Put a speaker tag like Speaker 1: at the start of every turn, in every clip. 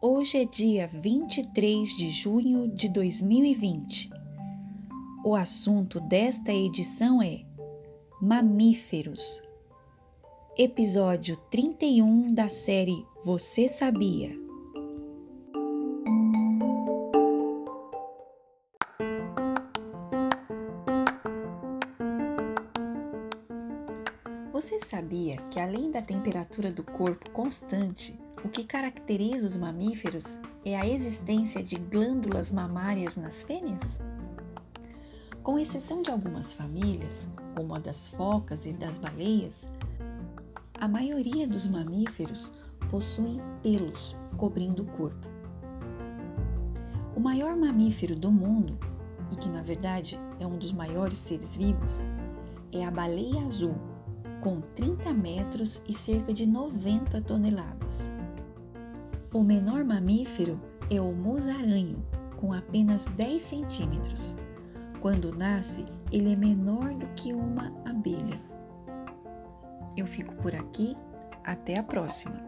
Speaker 1: Hoje é dia 23 de junho de 2020. O assunto desta edição é Mamíferos. Episódio 31 da série Você Sabia? Você sabia que além da temperatura do corpo constante, o que caracteriza os mamíferos é a existência de glândulas mamárias nas fêmeas? Com exceção de algumas famílias, como a das focas e das baleias, a maioria dos mamíferos possuem pelos cobrindo o corpo. O maior mamífero do mundo, e que na verdade é um dos maiores seres vivos, é a baleia azul, com 30 metros e cerca de 90 toneladas. O menor mamífero é o musaranho, com apenas 10 centímetros. Quando nasce, ele é menor do que uma abelha. Eu fico por aqui, até a próxima!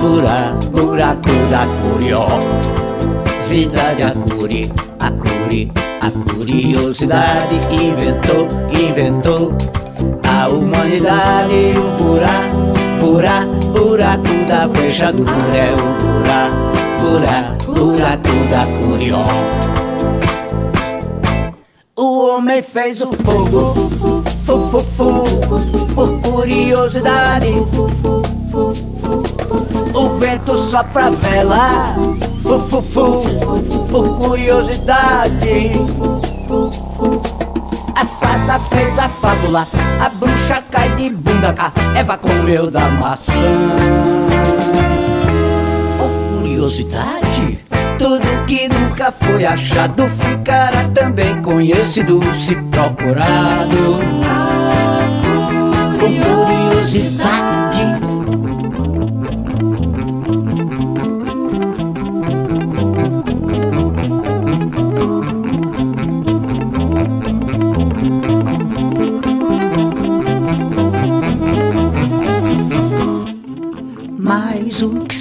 Speaker 2: buraco, buraco da curiosidade, a curi, a curi, a curiosidade inventou, inventou a humanidade, o buraco, buraco, buraco da fechadura é o buraco, buraco, buraco da curiosidade. O homem fez o fogo, fu, fu, fu, por curiosidade. O vento sopra vela, fu, fu, fu, por curiosidade. A fada fez a fábula, a bruxa cai de bunda cá, Eva comeu da maçã. Por curiosidade, tudo que nunca foi achado ficará também conhecido se procurado. Com curiosidade.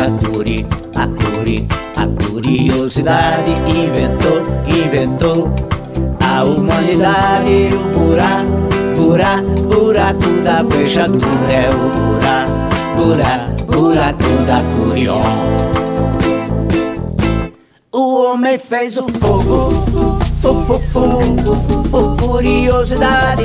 Speaker 2: a curi, a curi, a curiosidade inventou, inventou a humanidade, o buraco, buraco, buraco da fechadura é o buraco, buraco, buraco da curiosidade. O homem fez o fogo, fu, fu, por curiosidade.